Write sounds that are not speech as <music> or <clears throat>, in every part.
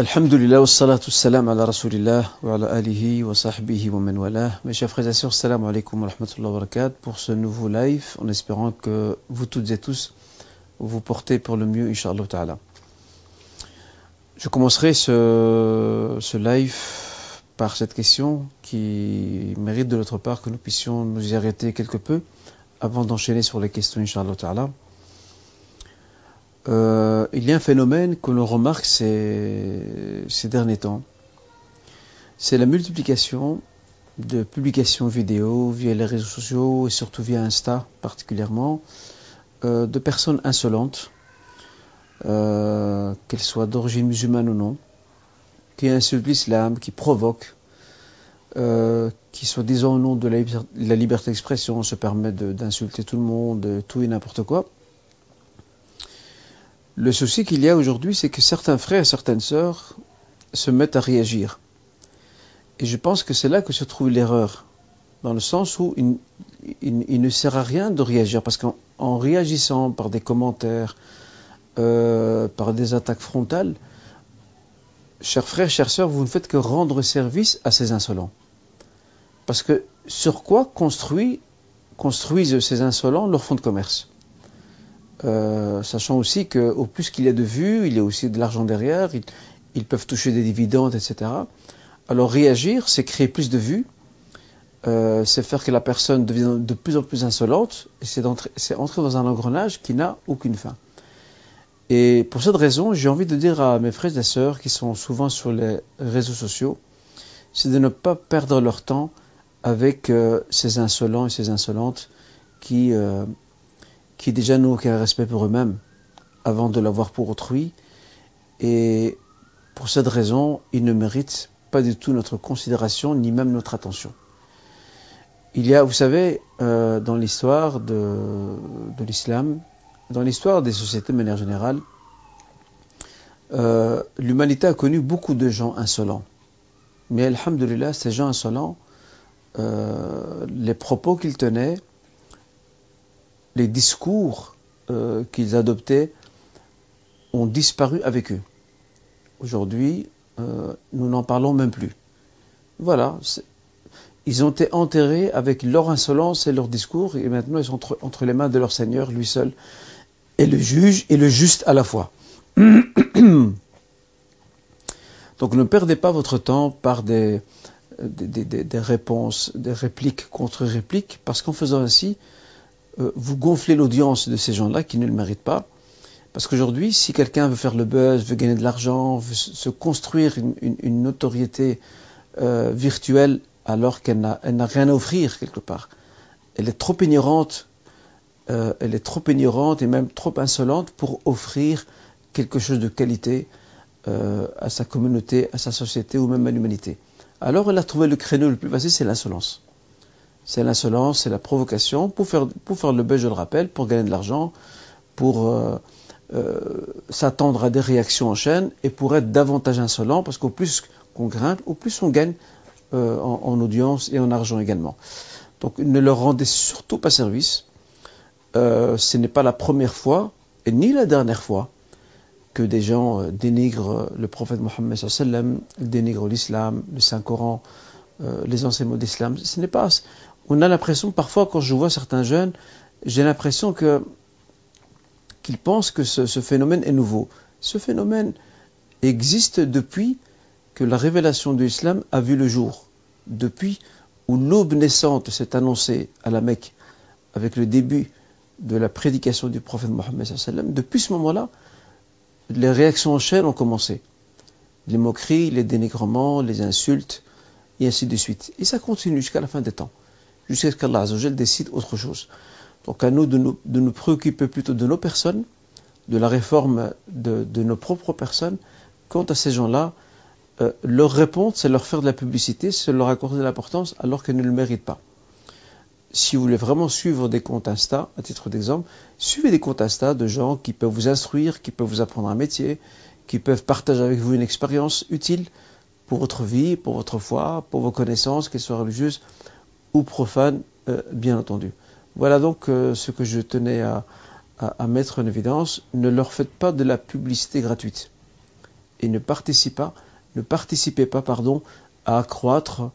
Alhamdulillah, wassalatu salam ala rasulillah wa ala alihi wa sahbihi wa. Mes chers frères et sœurs, salam alaikum wa rahmatullahi wa barakatuh pour ce nouveau live en espérant que vous toutes et tous vous portez pour le mieux, inshallah ta'ala. Je commencerai ce, ce live par cette question qui mérite de notre part que nous puissions nous y arrêter quelque peu avant d'enchaîner sur les questions, inshallah ta'ala. Euh, il y a un phénomène que l'on remarque ces, derniers temps. C'est la multiplication de publications vidéo via les réseaux sociaux et surtout via Insta particulièrement euh, de personnes insolentes, euh, qu'elles soient d'origine musulmane ou non, qui insultent l'islam, qui provoquent, qui soi-disant au nom de la, la liberté d'expression se permettent d'insulter tout le monde, tout et n'importe quoi. Le souci qu'il y a aujourd'hui, c'est que certains frères et certaines sœurs se mettent à réagir. Et je pense que c'est là que se trouve l'erreur, dans le sens où il, ne sert à rien de réagir, parce qu'en réagissant par des commentaires, euh, par des attaques frontales, chers frères, chères sœurs, vous ne faites que rendre service à ces insolents. Parce que sur quoi construisent ces insolents leur fonds de commerce? Euh, sachant aussi qu'au plus qu'il y a de vues, il y a aussi de l'argent derrière, ils, peuvent toucher des dividendes, etc. Alors réagir, c'est créer plus de vues, euh, c'est faire que la personne devienne de plus en plus insolente, et c'est entrer, dans un engrenage qui n'a aucune fin. Et pour cette raison, j'ai envie de dire à mes frères et sœurs qui sont souvent sur les réseaux sociaux, c'est de ne pas perdre leur temps avec euh, ces insolents et ces insolentes qui qui déjà n'ont aucun respect pour eux-mêmes avant de l'avoir pour autrui. Et pour cette raison, ils ne méritent pas du tout notre considération, ni même notre attention. Il y a, vous savez, euh, dans l'histoire de, de l'islam, dans l'histoire des sociétés de manière générale, euh, l'humanité a connu beaucoup de gens insolents. Mais, alhamdulillah, ces gens insolents, euh, les propos qu'ils tenaient, les discours euh, qu'ils adoptaient ont disparu avec eux. Aujourd'hui, euh, nous n'en parlons même plus. Voilà, ils ont été enterrés avec leur insolence et leur discours, et maintenant ils sont entre, les mains de leur Seigneur, lui seul, et le juge et le juste à la fois. <clears throat> Donc ne perdez pas votre temps par des, des réponses, des répliques contre répliques, parce qu'en faisant ainsi, euh, vous gonflez l'audience de ces gens-là qui ne le méritent pas. Parce qu'aujourd'hui, si quelqu'un veut faire le buzz, veut gagner de l'argent, veut se construire une, notoriété euh, virtuelle alors qu'elle n'a rien à offrir quelque part, elle est trop ignorante, euh, elle est trop ignorante et même trop insolente pour offrir quelque chose de qualité à sa communauté, à sa société ou même à l'humanité. Alors elle a trouvé le créneau le plus facile, c'est l'insolence c'est l'insolence, c'est la provocation, pour faire, le buzz, je le rappelle, pour gagner de l'argent, pour euh, euh, s'attendre à des réactions en chaîne et pour être davantage insolent, parce qu'au plus qu'on grimpe, au plus on gagne euh, en, en, audience et en argent également. Donc ne leur rendez surtout pas service. Ce n'est pas la première fois, et ni la dernière fois, que des gens dénigrent le prophète Mohammed dénigrent l'islam, le Saint-Coran, les enseignements d'islam. Ce n'est pas on a l'impression, parfois, quand je vois certains jeunes, j'ai l'impression que qu'ils pensent que ce, phénomène est nouveau. Ce phénomène existe depuis que la révélation de l'islam a vu le jour, depuis où l'aube naissante s'est annoncée à la Mecque avec le début de la prédication du prophète Mohammed. Depuis ce moment-là, les réactions en chaîne ont commencé. Les moqueries, les dénigrements, les insultes, et ainsi de suite. Et ça continue jusqu'à la fin des temps jusqu'à ce qu'Allah décide autre chose. Donc à nous de, nous préoccuper plutôt de nos personnes, de la réforme de, de nos propres personnes. Quant à ces gens-là, euh, leur répondre, c'est leur faire de la publicité, c'est leur accorder de l'importance alors qu'ils ne le méritent pas. Si vous voulez vraiment suivre des comptes Insta, à titre d'exemple, suivez des comptes Insta de gens qui peuvent vous instruire, qui peuvent vous apprendre un métier, qui peuvent partager avec vous une expérience utile pour votre vie, pour votre foi, pour vos connaissances, qu'elles soient religieuses ou profanes, euh, bien entendu. Voilà donc euh, ce que je tenais à, mettre en évidence. Ne leur faites pas de la publicité gratuite. et ne participez pas, ne participez pas pardon, à accroître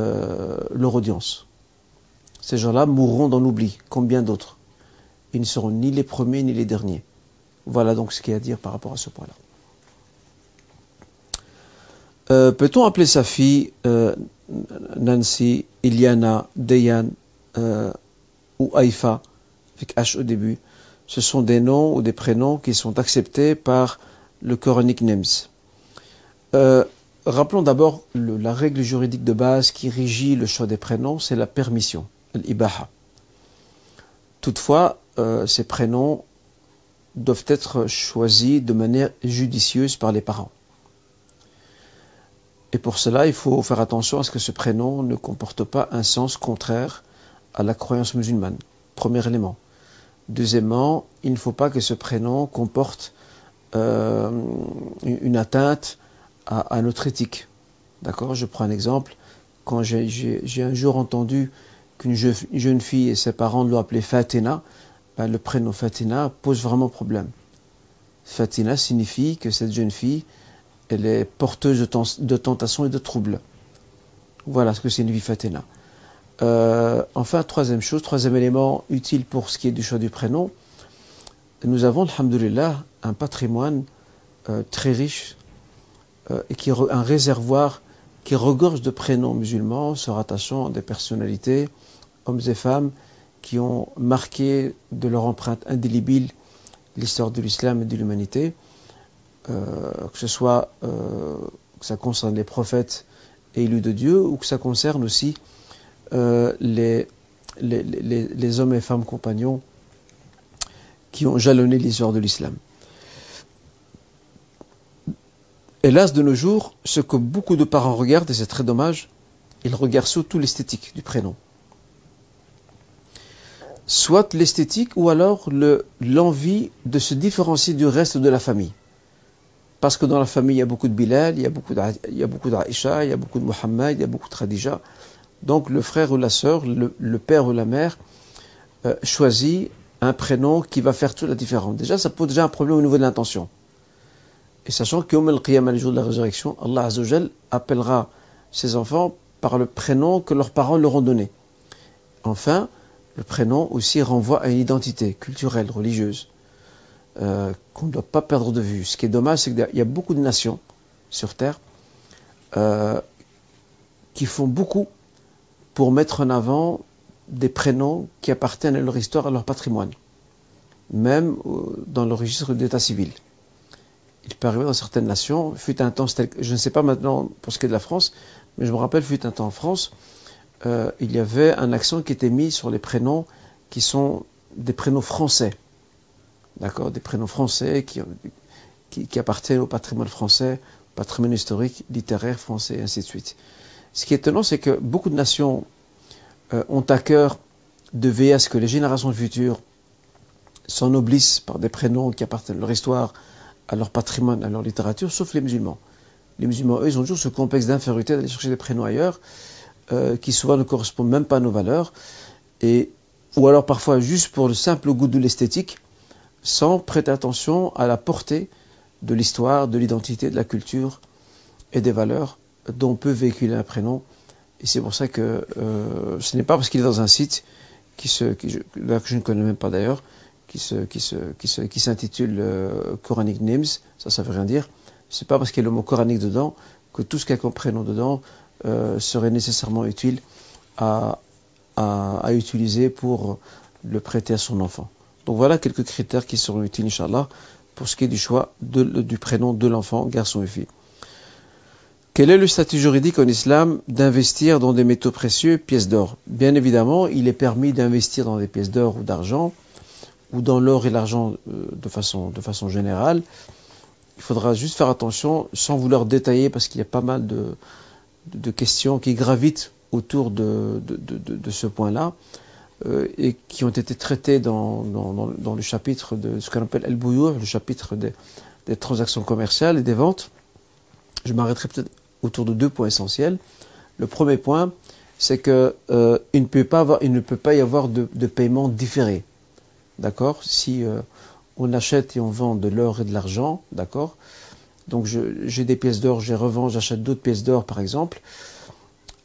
euh, leur audience. Ces gens-là mourront dans l'oubli, comme bien d'autres. Ils ne seront ni les premiers ni les derniers. Voilà donc ce qu'il y a à dire par rapport à ce point-là. Peut-on appeler sa fille Nancy, Iliana, Dayan ou Haïfa, avec H au début Ce sont des noms ou des prénoms qui sont acceptés par le Coranique NEMS. rappelons d'abord la règle juridique de base qui régit le choix des prénoms, c'est la permission l'ibaha. Toutefois, euh, ces prénoms doivent être choisis de manière judicieuse par les parents. Et pour cela, il faut faire attention à ce que ce prénom ne comporte pas un sens contraire à la croyance musulmane. Premier élément. Deuxièmement, il ne faut pas que ce prénom comporte euh, une atteinte à, notre éthique. D'accord? Je prends un exemple. Quand j'ai un jour entendu qu'une jeune fille et ses parents l'ont appelée Fatina, ben, le prénom Fatina pose vraiment problème. Fatina signifie que cette jeune fille, elle est porteuse de, tentations et de troubles. Voilà ce que signifie Fatina. Euh, enfin, troisième chose, troisième élément utile pour ce qui est du choix du prénom, nous avons, alhamdulillah, un patrimoine euh, très riche euh, et qui un réservoir qui regorge de prénoms musulmans se rattachant à des personnalités, hommes et femmes, qui ont marqué de leur empreinte indélébile l'histoire de l'islam et de l'humanité, que ce soit euh, que ça concerne les prophètes et élus de Dieu, ou que ça concerne aussi euh, les, les, les, les, hommes et femmes compagnons qui ont jalonné l'histoire de l'islam. Hélas, de nos jours, ce que beaucoup de parents regardent, et c'est très dommage, ils regardent surtout l'esthétique du prénom. Soit l'esthétique ou alors l'envie de se différencier du reste de la famille. Parce que dans la famille, il y a beaucoup de Bilal, il y a beaucoup d'Aïcha, il y a beaucoup de Muhammad, il y a beaucoup de Khadija. Donc le frère ou la sœur, le, père ou la mère euh, choisit un prénom qui va faire toute la différence. Déjà, ça pose déjà un problème au niveau de l'intention. Et sachant qu'au le jour de la résurrection, Allah Azzawajal appellera ses enfants par le prénom que leurs parents leur ont donné. Enfin, le prénom aussi renvoie à une identité culturelle, religieuse, euh, qu'on ne doit pas perdre de vue. Ce qui est dommage, c'est qu'il y a beaucoup de nations sur Terre euh, qui font beaucoup pour mettre en avant des prénoms qui appartiennent à leur histoire, à leur patrimoine, même euh, dans le registre d'état civil il peut arriver dans certaines nations, fut un temps, je ne sais pas maintenant pour ce qui est de la France, mais je me rappelle, fut un temps en France, il y avait un accent qui était mis sur les prénoms qui sont des prénoms français. D'accord Des prénoms français qui, qui, appartiennent au patrimoine français, au patrimoine historique, littéraire français, et ainsi de suite. Ce qui est étonnant, c'est que beaucoup de nations euh, ont à cœur de veiller à ce que les générations futures s'ennoblissent par des prénoms qui appartiennent à leur histoire, à leur patrimoine, à leur littérature, sauf les musulmans. Les musulmans, eux, ils ont toujours ce complexe d'infériorité d'aller chercher des prénoms ailleurs, euh, qui souvent ne correspondent même pas à nos valeurs, et, ou alors parfois juste pour le simple goût de l'esthétique, sans prêter attention à la portée de l'histoire, de l'identité, de la culture et des valeurs dont peut véhiculer un prénom. Et c'est pour ça que euh, ce n'est pas parce qu'il est dans un site que je ne connais même pas d'ailleurs, qui se, qui s'intitule euh, Quranic Names, ça, ça veut rien dire. C'est pas parce qu'il y a le mot coranique dedans que tout ce qu'il y a comme prénom dedans euh, serait nécessairement utile à, utiliser pour le prêter à son enfant. Donc voilà quelques critères qui seront utiles, Inch'Allah, pour ce qui est du choix du prénom de l'enfant, garçon et fille. Quel est le statut juridique en islam d'investir dans des métaux précieux, pièces d'or? Bien évidemment, il est permis d'investir dans des pièces d'or ou d'argent, ou dans l'or et l'argent euh, de façon, générale. Il faudra juste faire attention, sans vouloir détailler, parce qu'il y a pas mal de, questions qui gravitent autour de, ce point-là, et qui ont été traitées dans, dans, dans, le chapitre de ce qu'on appelle El Bouyour, le chapitre des, des, transactions commerciales et des ventes. Je m'arrêterai peut-être autour de deux points essentiels. Le premier point, c'est que euh, il, ne peut pas avoir, il ne peut pas y avoir de, de paiement différé. D'accord? Si euh, on achète et on vend de l'or et de l'argent, d'accord? Donc j'ai des pièces d'or, les revends, j'achète d'autres pièces d'or par exemple,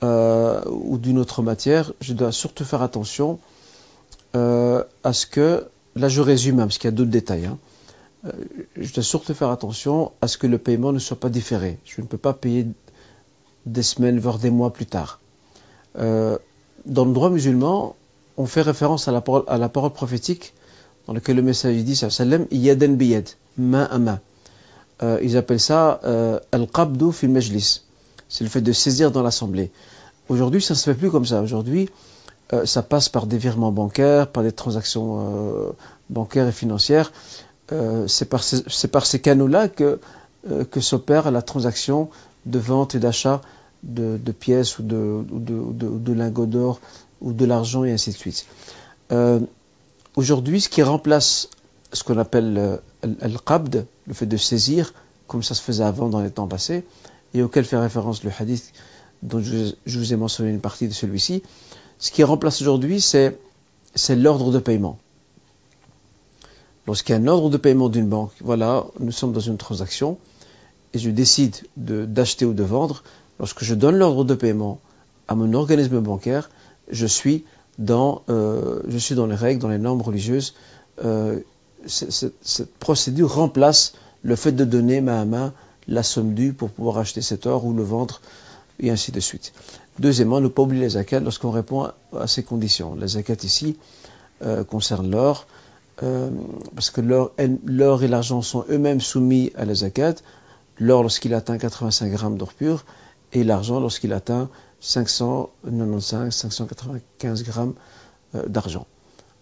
euh, ou d'une autre matière, je dois surtout faire attention euh, à ce que, là je résume hein, parce qu'il y a d'autres détails, hein. euh, je dois surtout faire attention à ce que le paiement ne soit pas différé. Je ne peux pas payer des semaines, voire des mois plus tard. dans le droit musulman, on fait référence à la parole, la parole prophétique dans laquelle le message dit sallam yadan biyad, main à main. Euh, ils appellent ça euh, al-qabdu fil majlis. C'est le fait de saisir dans l'assemblée. Aujourd'hui, ça ne se fait plus comme ça. Aujourd'hui, euh, ça passe par des virements bancaires, par des transactions bancaires et financières. c'est par, ces, canaux-là que, s'opère la transaction de vente et d'achat de, pièces ou de lingots d'or ou de l'argent et ainsi de suite. Aujourd'hui, ce qui remplace ce qu'on appelle al-qabd, le fait de saisir, comme ça se faisait avant dans les temps passés, et auquel fait référence le hadith dont je, vous ai mentionné une partie de celui-ci, ce qui remplace aujourd'hui, c'est, l'ordre de paiement. Lorsqu'il y a un ordre de paiement d'une banque, voilà, nous sommes dans une transaction, et je décide de, d'acheter ou de vendre, lorsque je donne l'ordre de paiement à mon organisme bancaire, je suis dans, euh, les règles, dans les normes religieuses. Euh, cette procédure remplace le fait de donner main à main la somme due pour pouvoir acheter cet or ou le vendre, et ainsi de suite. Deuxièmement, ne pas oublier les zakat lorsqu'on répond à ces conditions. Les zakat ici euh, concernent l'or, euh, parce que l'or et l'argent sont eux-mêmes soumis à la zakat. L'or lorsqu'il atteint 85 grammes d'or pur, et l'argent lorsqu'il atteint 595, 595 grammes euh, d'argent.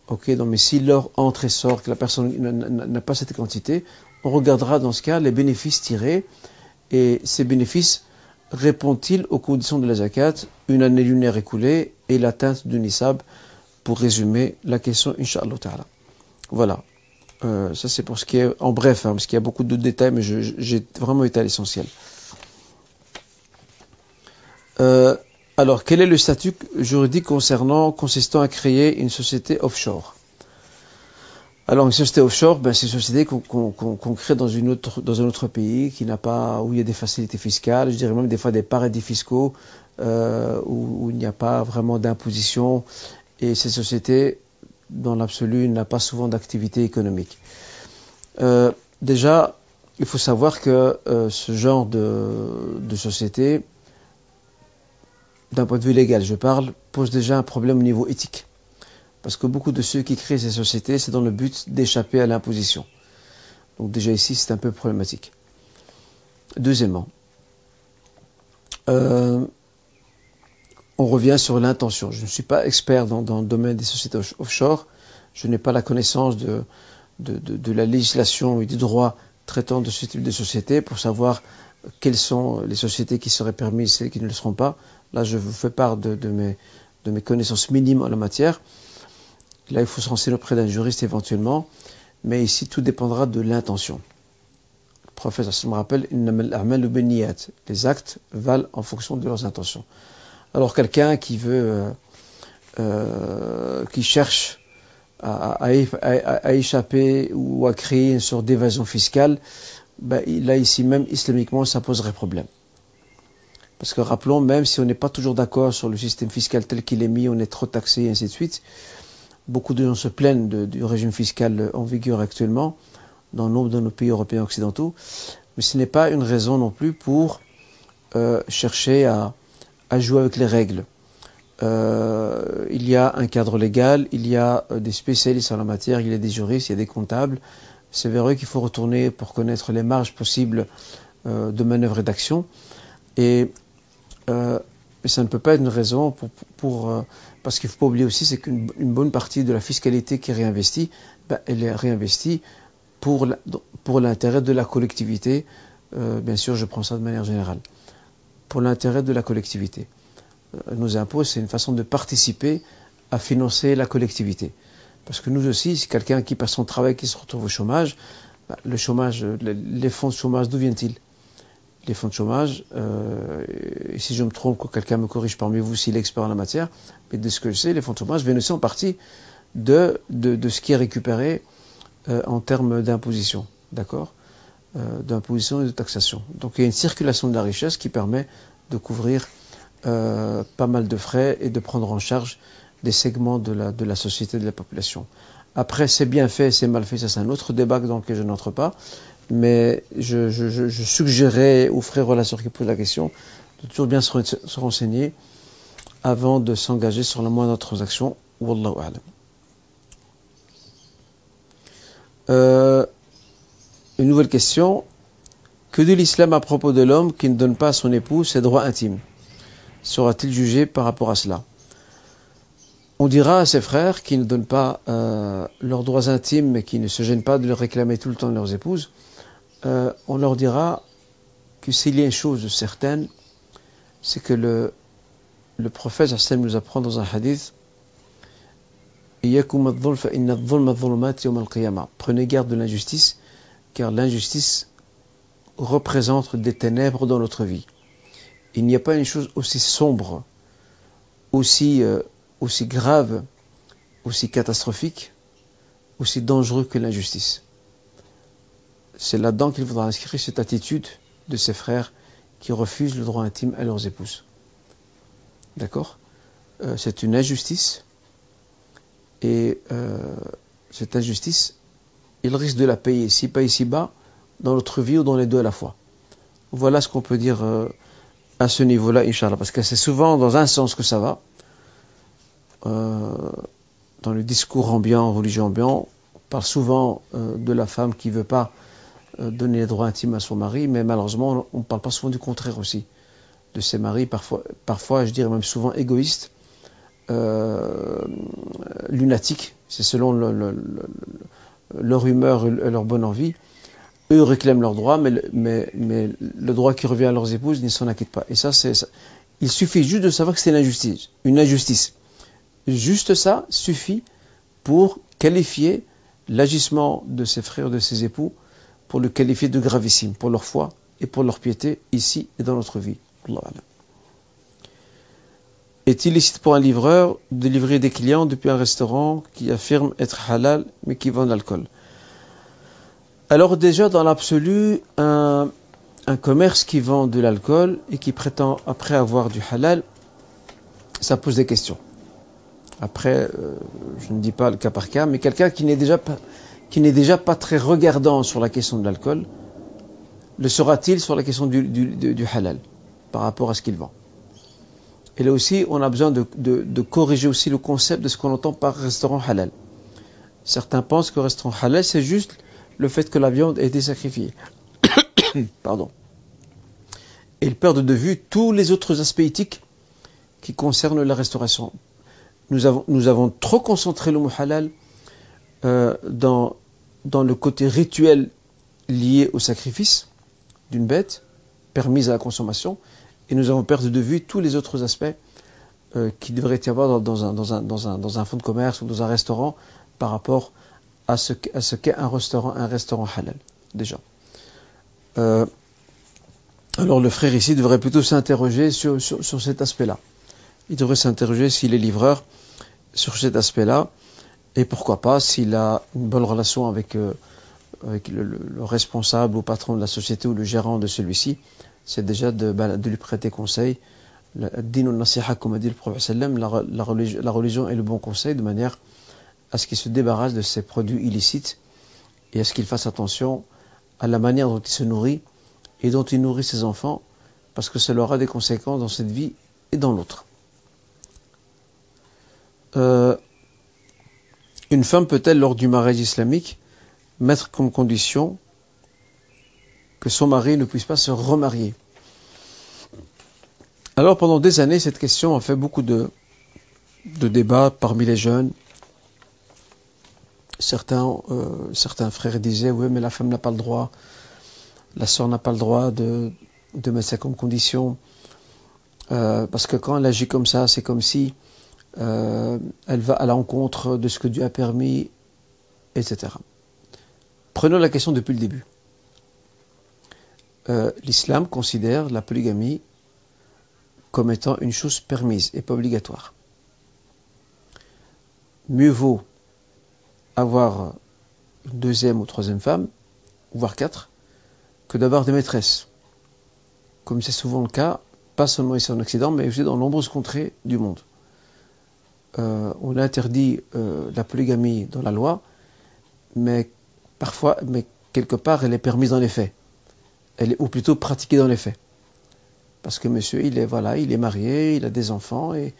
Ok, donc mais si l'or entre et sort, que la personne n'a pas cette quantité, on regardera dans ce cas les bénéfices tirés et ces bénéfices répondent-ils aux conditions de la zakat, une année lunaire écoulée et l'atteinte du nisab, pour résumer la question, inshallah ta'ala. Voilà. Euh, ça c'est pour ce qui est en bref, hein, parce qu'il y a beaucoup de détails, mais j'ai vraiment été à l'essentiel. Euh, alors, quel est le statut juridique concernant, consistant à créer une société offshore? Alors, une société offshore, ben, c'est une société qu'on crée dans, une autre, dans un autre pays qui n'a pas, où il y a des facilités fiscales, je dirais même des fois des paradis fiscaux, euh, où, il n'y a pas vraiment d'imposition, et ces sociétés, dans l'absolu, n'ont pas souvent d'activité économique. Euh, déjà, il faut savoir que euh, ce genre de, de société, d'un point de vue légal, je parle, pose déjà un problème au niveau éthique. Parce que beaucoup de ceux qui créent ces sociétés, c'est dans le but d'échapper à l'imposition. Donc déjà ici, c'est un peu problématique. Deuxièmement, euh, on revient sur l'intention. Je ne suis pas expert dans, le domaine des sociétés offshore. Je n'ai pas la connaissance de, la législation et du droit traitant de ce type de société pour savoir quelles sont les sociétés qui seraient permises et celles qui ne le seront pas. Là, je vous fais part de, mes, de mes connaissances minimes en la matière. Là, il faut se renseigner auprès d'un juriste éventuellement, mais ici, tout dépendra de l'intention. Le prophète me rappelle, les actes valent en fonction de leurs intentions. Alors, quelqu'un qui veut, euh, euh, qui cherche à, échapper ou à créer une sorte d'évasion fiscale, ben, là, ici même, islamiquement, ça poserait problème. Parce que rappelons, même si on n'est pas toujours d'accord sur le système fiscal tel qu'il est mis, on est trop taxé et ainsi de suite, Beaucoup de gens se plaignent du régime fiscal en vigueur actuellement dans nombre de nos pays européens occidentaux, mais ce n'est pas une raison non plus pour euh, chercher à, jouer avec les règles. Euh, il y a un cadre légal, il y a euh, des spécialistes en la matière, il y a des juristes, il y a des comptables. C'est vers eux qu'il faut retourner pour connaître les marges possibles de manœuvre et d'action. Et ça ne peut pas être une raison pour, parce qu'il ne faut pas oublier aussi, c'est qu'une bonne partie de la fiscalité qui est réinvestie, ben, elle est réinvestie pour l'intérêt de la collectivité. Euh, bien sûr, je prends ça de manière générale. Pour l'intérêt de la collectivité. Euh, nos impôts, c'est une façon de participer à financer la collectivité. Parce que nous aussi, si quelqu'un qui perd son travail, qui se retrouve au chômage, ben, le chômage, les fonds de chômage, d'où viennent-ils? Les fonds de chômage, euh, et si je me trompe, que quelqu'un me corrige parmi vous s'il est expert en la matière, mais de ce que je sais, les fonds de chômage viennent aussi en partie de, de, ce qui est récupéré euh, en termes d'imposition. D'accord euh, d'imposition et de taxation. Donc il y a une circulation de la richesse qui permet de couvrir pas mal de frais et de prendre en charge des segments de la, de la société, de la population. Après, c'est bien fait, c'est mal fait, ça c'est un autre débat dans lequel je n'entre pas, mais je, je, je, suggérais aux frères relations qui posent la question de toujours bien se, se renseigner avant de s'engager sur la moindre transaction. Wallahu. Euh, une nouvelle question. Que dit l'islam à propos de l'homme qui ne donne pas à son époux ses droits intimes? Sera-t-il jugé par rapport à cela? On dira à ses frères qui ne donnent pas euh, leurs droits intimes mais qui ne se gênent pas de leur réclamer tout le temps de leurs épouses, euh, on leur dira que s'il y a une chose certaine, c'est que le, le prophète nous apprend dans un hadith Prenez garde de l'injustice, car l'injustice représente des ténèbres dans notre vie. Il n'y a pas une chose aussi sombre, aussi, euh, grave, aussi catastrophique, aussi dangereux que l'injustice. C'est là-dedans qu'il faudra inscrire cette attitude de ses frères qui refusent le droit intime à leurs épouses. D'accord? Euh, C'est une injustice et euh, cette injustice, il risque de la payer, si pas ici-bas, dans notre vie ou dans les deux à la fois. Voilà ce qu'on peut dire euh, à ce niveau-là, Inch'Allah. Parce que c'est souvent dans un sens que ça va. Dans le discours ambiant, religion ambiant, on parle souvent de la femme qui ne veut pas donner les droits intimes à son mari, mais malheureusement, on ne parle pas souvent du contraire aussi. De ses maris, parfois, parfois je dirais même souvent égoïstes, euh, lunatiques, c'est selon leur humeur et leur bonne envie. Eux réclament leurs droits, mais, le droit qui revient à leurs épouses, ils ne s'en inquiètent pas. Et ça, Il suffit juste de savoir que c'est une injustice. Une injustice. Juste ça suffit pour qualifier l'agissement de ses frères, de ses époux, pour le qualifier de gravissime, pour leur foi et pour leur piété, ici et dans notre vie. Est illicite pour un livreur de livrer des clients depuis un restaurant qui affirme être halal mais qui vend de l'alcool? Alors déjà dans l'absolu, un, commerce qui vend de l'alcool et qui prétend après avoir du halal, ça pose des questions. Après, euh, je ne dis pas le cas par cas, mais quelqu'un qui n'est déjà pas qui n'est déjà pas très regardant sur la question de l'alcool, le sera-t-il sur la question du halal par rapport à ce qu'il vend? Et là aussi, on a besoin de, corriger aussi le concept de ce qu'on entend par restaurant halal. Certains pensent que restaurant halal, c'est juste le fait que la viande ait été sacrifiée. <coughs> Pardon. Et ils perdent de vue tous les autres aspects éthiques qui concernent la restauration. Nous avons, trop concentré le mot halal euh, dans, dans le côté rituel lié au sacrifice d'une bête permise à la consommation et nous avons perdu de vue tous les autres aspects euh, qui devraient y avoir dans, un, dans, fonds de commerce ou dans un restaurant par rapport à ce, qu'est un restaurant, un restaurant halal, déjà. Euh, alors le frère ici devrait plutôt s'interroger sur, sur, sur, cet aspect-là. Il devrait s'interroger s'il est livreur sur cet aspect-là, et pourquoi pas s'il a une bonne relation avec, euh, le, le, responsable ou patron de la société ou le gérant de celui-ci, c'est déjà de, lui prêter conseil. nasiha, comme a dit le prophète la, la, religion, la religion est le bon conseil de manière à ce qu'il se débarrasse de ses produits illicites et à ce qu'il fasse attention à la manière dont il se nourrit et dont il nourrit ses enfants parce que cela aura des conséquences dans cette vie et dans l'autre. Euh, une femme peut-elle, lors du mariage islamique, mettre comme condition que son mari ne puisse pas se remarier? Alors pendant des années, cette question a fait beaucoup de, débats parmi les jeunes. Certains, euh, frères disaient, oui, mais la femme n'a pas le droit, la sœur n'a pas le droit de, de mettre ça comme condition, euh, parce que quand elle agit comme ça, c'est comme si euh, elle va à l'encontre de ce que Dieu a permis, etc. Prenons la question depuis le début. Euh, l'islam considère la polygamie comme étant une chose permise et pas obligatoire. Mieux vaut avoir une deuxième ou troisième femme, voire quatre, que d'avoir des maîtresses. Comme c'est souvent le cas, pas seulement ici en Occident, mais aussi dans nombreuses contrées du monde. Euh, on interdit euh, la polygamie dans la loi, mais parfois, mais quelque part, elle est permise dans les faits. Elle est, ou plutôt pratiquée dans les faits. Parce que monsieur, il est, voilà, il est marié, il a des enfants et,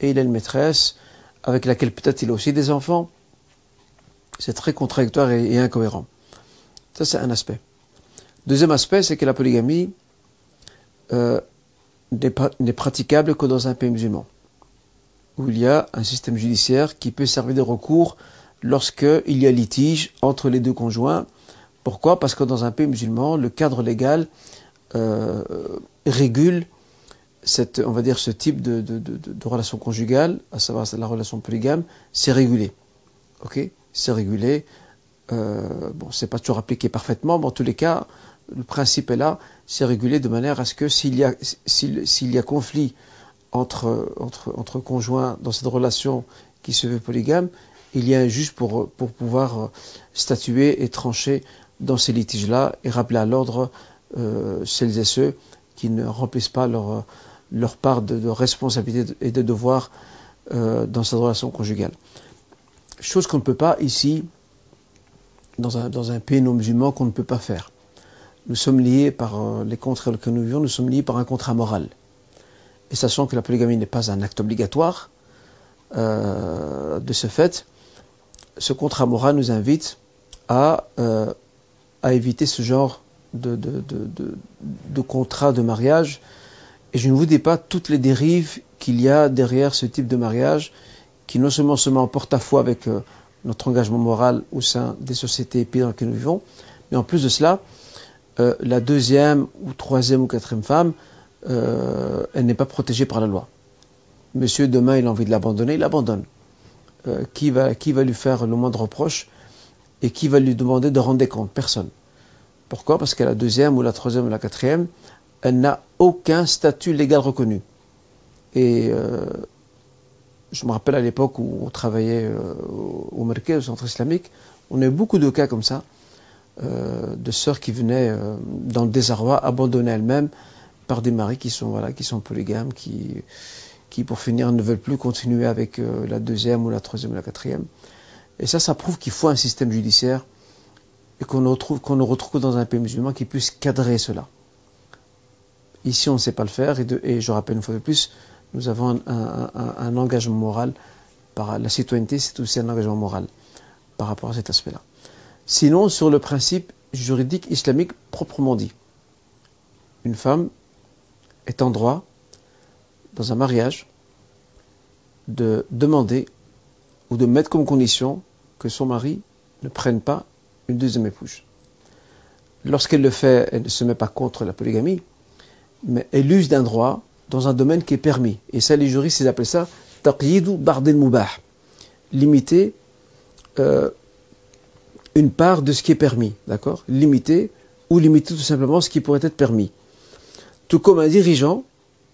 il a une maîtresse avec laquelle peut-être il a aussi des enfants. C'est très contradictoire et, incohérent. Ça, c'est un aspect. Deuxième aspect, c'est que la polygamie euh, n'est praticable que dans un pays musulman, où il y a un système judiciaire qui peut servir de recours lorsqu'il y a litige entre les deux conjoints. Pourquoi? Parce que dans un pays musulman, le cadre légal euh, régule cette, on va dire, ce type de, de, de, relation conjugale, à savoir la relation polygame, c'est régulé. Ok? C'est régulé. Euh, bon, c'est pas toujours appliqué parfaitement, mais en tous les cas, le principe est là, c'est régulé de manière à ce que s'il y a, s'il, y a conflit entre, conjoints dans cette relation qui se veut polygame, il y a un juge pour, pouvoir euh, statuer et trancher dans ces litiges-là et rappeler à l'ordre euh, celles et ceux qui ne remplissent pas leur, leur part de, responsabilité et de devoir euh, dans cette relation conjugale. Chose qu'on ne peut pas ici, dans un, dans un pays non musulman, qu'on ne peut pas faire. Nous sommes liés par euh, les contrats que nous vivons, nous sommes liés par un contrat moral. Et sachant que la polygamie n'est pas un acte obligatoire, euh, de ce fait, ce contrat moral nous invite à, à éviter ce genre de, contrat de mariage. Et je ne vous dis pas toutes les dérives qu'il y a derrière ce type de mariage, qui non seulement se met en porte-à-faux avec euh, notre engagement moral au sein des sociétés pays dans lesquelles nous vivons, mais en plus de cela, euh, la deuxième ou troisième ou quatrième femme, euh, elle n'est pas protégée par la loi. Monsieur, demain, il a envie de l'abandonner, il l'abandonne. qui, va, qui va lui faire le moindre reproche et qui va lui demander de rendre des comptes? Personne. Pourquoi? Parce que la deuxième ou la troisième ou la quatrième, elle n'a aucun statut légal reconnu. Et euh, je me rappelle à l'époque où on travaillait euh, au Merké, au centre islamique, on a eu beaucoup de cas comme ça, euh, de sœurs qui venaient dans le désarroi, abandonnées elles-mêmes par des maris qui sont voilà, qui sont polygames, qui, qui pour finir ne veulent plus continuer avec la deuxième ou la troisième ou la quatrième. Et ça, ça prouve qu'il faut un système judiciaire et qu'on ne retrouve qu'on retrouve dans un pays musulman qui puisse cadrer cela. Ici, on ne sait pas le faire, et, je rappelle une fois de plus, nous avons un, engagement moral. Par, la citoyenneté, c'est aussi un engagement moral par rapport à cet aspect-là. Sinon, sur le principe juridique islamique proprement dit, une femme est en droit, dans un mariage, de demander ou de mettre comme condition que son mari ne prenne pas une deuxième épouse. Lorsqu'elle le fait, elle ne se met pas contre la polygamie, mais elle use d'un droit dans un domaine qui est permis. Et ça, les juristes, ils appellent ça taqyidu bardil mubah. Limiter euh, une part de ce qui est permis, d'accord? Limiter ou limiter tout simplement ce qui pourrait être permis. Tout comme un dirigeant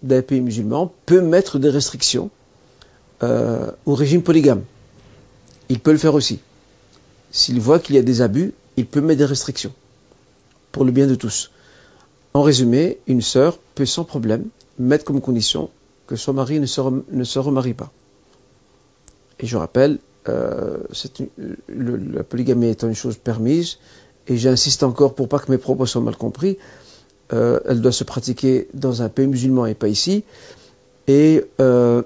d'un pays musulman peut mettre des restrictions euh, au régime polygame. Il peut le faire aussi. S'il voit qu'il y a des abus, il peut mettre des restrictions pour le bien de tous. En résumé, une sœur peut sans problème mettre comme condition que son mari ne se, remarie pas. Et je rappelle, euh, la polygamie étant une chose permise, et j'insiste encore pour pas que mes propos soient mal compris, euh, elle doit se pratiquer dans un pays musulman et pas ici. Et euh,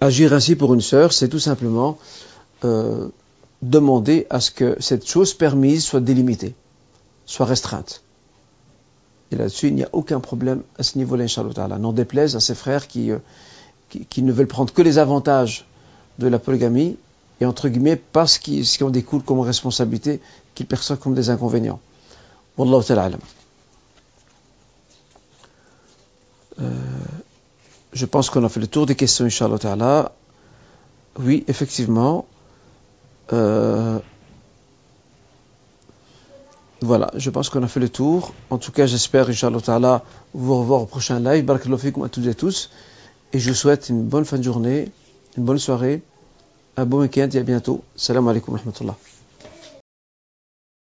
agir ainsi pour une sœur, c'est tout simplement demander à ce que cette chose permise soit délimitée, soit restreinte. Et là-dessus, il n'y a aucun problème à ce niveau-là, Inch'Allah. N'en déplaise à ses frères euh, qui, qui, ne veulent prendre que les avantages de la polygamie et entre guillemets pas ce qui en découle comme responsabilité qu'ils perçoivent comme des inconvénients. Wallahu ta'ala euh, je pense qu'on a fait le tour des questions, Inch'Allah Oui, effectivement. Euh, voilà, je pense qu'on a fait le tour. En tout cas, j'espère, Inch'Allah Ta'ala, vous revoir au prochain live. Barakallahu à toutes et tous. Et je vous souhaite une bonne fin de journée, une bonne soirée, un bon week-end et à bientôt. Salam alaikum wa rahmatullah.